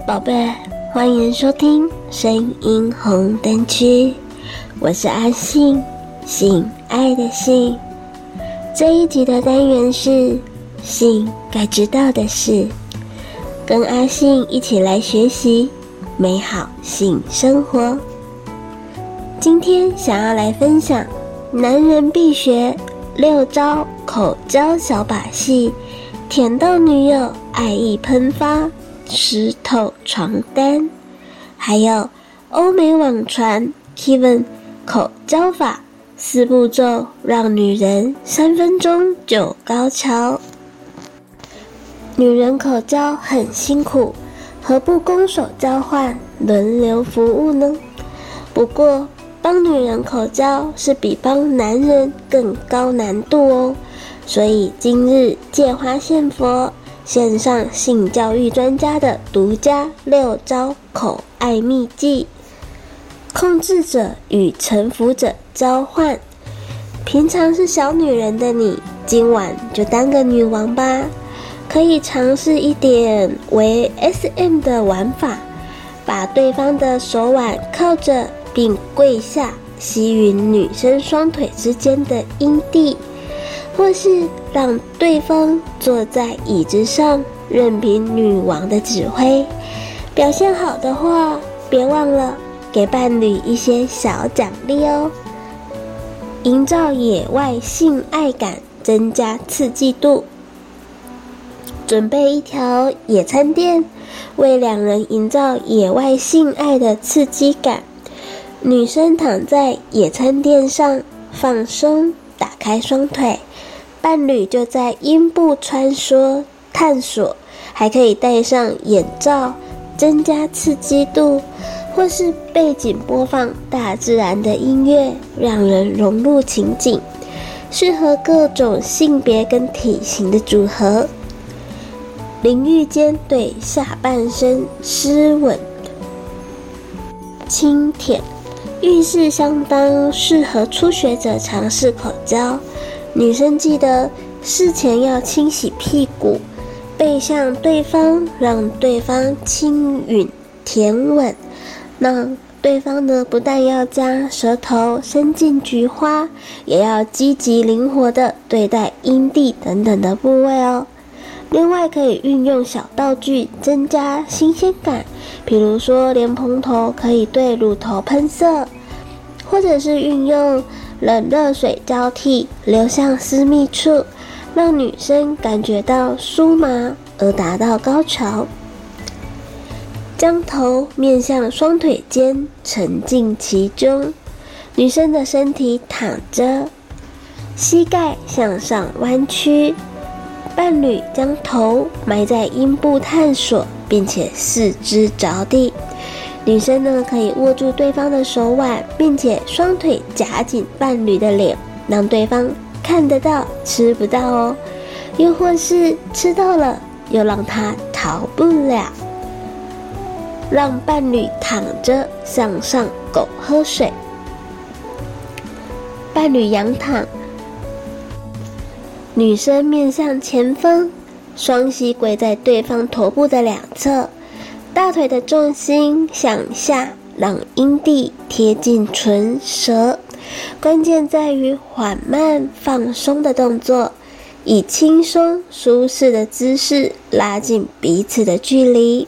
宝贝，欢迎收听声音红灯区，我是阿信，性爱的性。这一集的单元是性该知道的事，跟阿信一起来学习美好性生活。今天想要来分享男人必学六招口交小把戏，舔到女友爱意喷发。湿透床单，还有欧美网传 Kevin 口交法四步骤，让女人三分钟就高潮。女人口交很辛苦，何不攻守交换，轮流服务呢？不过，帮女人口交是比帮男人更高难度哦。所以今日借花献佛。线上性教育专家的独家六招口爱秘技，控制者与臣服者交换。平常是小女人的你，今晚就当个女王吧！可以尝试一点为 SM 的玩法，把对方的手腕靠着，并跪下吸吮女生双腿之间的阴蒂。或是让对方坐在椅子上，任凭女王的指挥。表现好的话，别忘了给伴侣一些小奖励哦。营造野外性爱感，增加刺激度。准备一条野餐垫，为两人营造野外性爱的刺激感。女生躺在野餐垫上，放松，打开双腿。伴侣就在阴部穿梭探索，还可以戴上眼罩，增加刺激度，或是背景播放大自然的音乐，让人融入情景，适合各种性别跟体型的组合。淋浴间对下半身湿吻、轻舔，浴室相当适合初学者尝试口交。女生记得事前要清洗屁股，背向对方，让对方轻吮舔吻。那对方呢，不但要将舌头伸进菊花，也要积极灵活地对待阴蒂等等的部位哦。另外可以运用小道具增加新鲜感，比如说莲蓬头可以对乳头喷射，或者是运用。冷热水交替流向私密处，让女生感觉到酥麻而达到高潮。将头面向双腿间，沉浸其中。女生的身体躺着，膝盖向上弯曲，伴侣将头埋在阴部探索，并且四肢着地。女生呢，可以握住对方的手腕，并且双腿夹紧伴侣的脸，让对方看得到，吃不到哦。又或是吃到了，又让他逃不了。让伴侣躺着向上狗喝水，伴侣仰躺，女生面向前方，双膝跪在对方头部的两侧。大腿的重心向下，让阴蒂贴近唇舌。关键在于缓慢放松的动作，以轻松舒适的姿势拉近彼此的距离。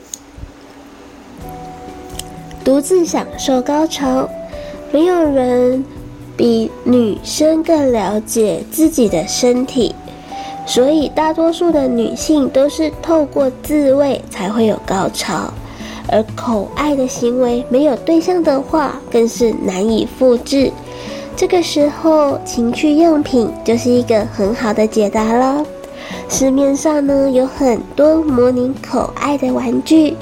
独自享受高潮，没有人比女生更了解自己的身体，所以大多数的女性都是透过自慰才会有高潮。而口爱的行为没有对象的话，更是难以复制。这个时候，情趣用品就是一个很好的解答了。市面上呢，有很多模拟口爱的玩具，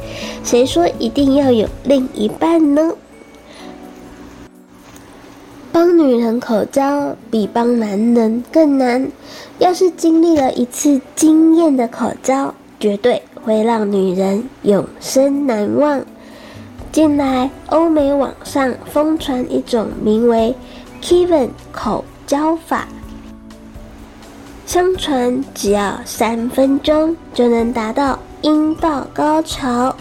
谁说一定要有另一半呢？帮女人口交比帮男人更难。要是经历了一次惊艳的口交，绝对。会让女人永生难忘。近来，欧美网上疯传一种名为 “Kevin 口交法”，相传只要三分钟就能达到阴道高潮，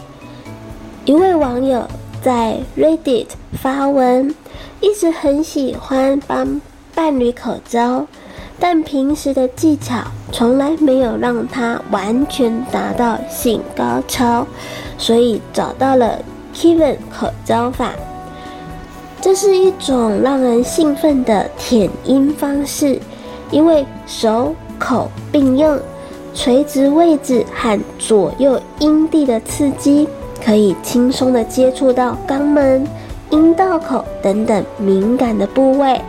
一位网友在 Reddit 发文，一直很喜欢帮伴侣口交，但平时的技巧从来没有让他完全达到性高潮，所以找到了 Kevin 口交法。这是一种让人兴奋的舔阴方式，因为手口并用，垂直位置和左右阴蒂的刺激，可以轻松的接触到肛门、阴道口等等敏感的部位，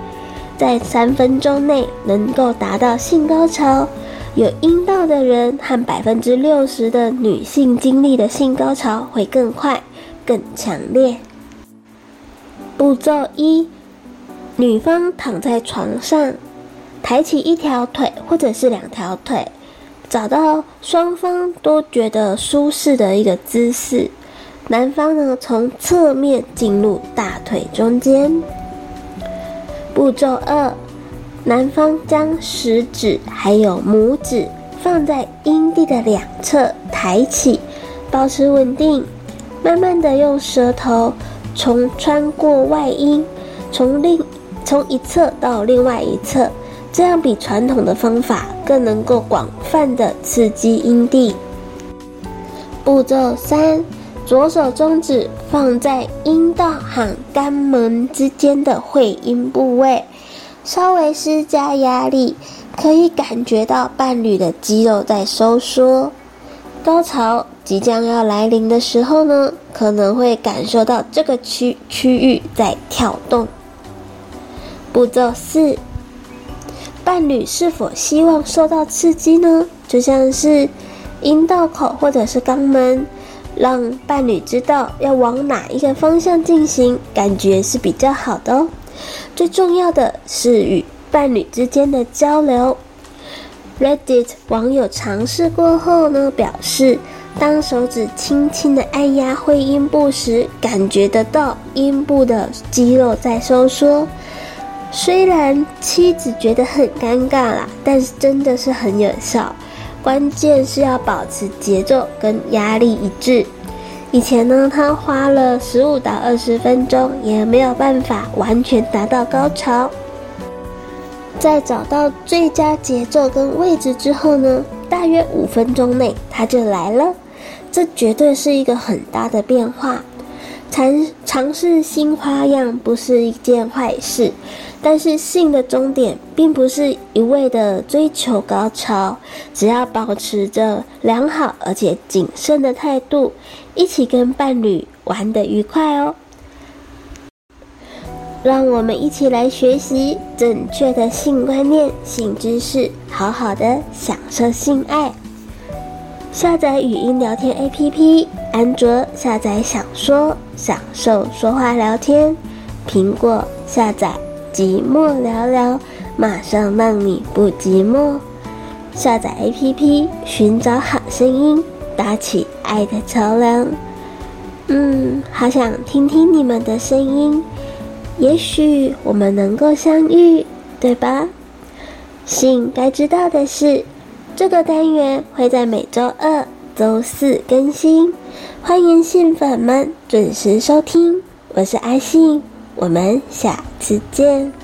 在三分钟内能够达到性高潮。有阴道的人和百分之六十的女性经历的性高潮会更快、更强烈。步骤一：女方躺在床上，抬起一条腿或者是两条腿，找到双方都觉得舒适的一个姿势。男方呢，从侧面进入大腿中间。步骤二：男方将食指还有拇指放在阴蒂的两侧，抬起，保持稳定，慢慢的用舌头。从穿过外阴，从另从一侧到另外一侧，这样比传统的方法更能够广泛的刺激阴蒂。步骤三，左手中指放在阴道和肛门之间的会阴部位，稍微施加压力，可以感觉到伴侣的肌肉在收缩。高潮即将要来临的时候呢，可能会感受到这个区区域在跳动。步骤四，伴侣是否希望受到刺激呢？就像是阴道口或者是肛门，让伴侣知道要往哪一个方向进行，感觉是比较好的哦。最重要的是与伴侣之间的交流。Reddit 网友尝试过后呢，表示当手指轻轻的按压会阴部时，感觉得到阴部的肌肉在收缩。虽然妻子觉得很尴尬啦，但是真的是很有效。关键是要保持节奏跟压力一致。以前呢，他花了十五到二十分钟，也没有办法完全达到高潮。在找到最佳节奏跟位置之后呢，大约五分钟内他就来了。这绝对是一个很大的变化。尝尝试新花样不是一件坏事，但是性的终点并不是一味的追求高潮，只要保持着良好而且谨慎的态度，一起跟伴侣玩得愉快哦。让我们一起来学习正确的性观念、性知识，好好的享受性爱。下载语音聊天 APP，安卓下载享说，享受说话聊天；苹果下载寂寞聊聊，马上让你不寂寞。下载 APP，寻找好声音，搭起爱的桥梁。嗯，好想听听你们的声音。也许我们能够相遇，对吧？信该知道的事，这个单元会在每周二、周四更新，欢迎信粉们准时收听。我是阿信，我们下次见。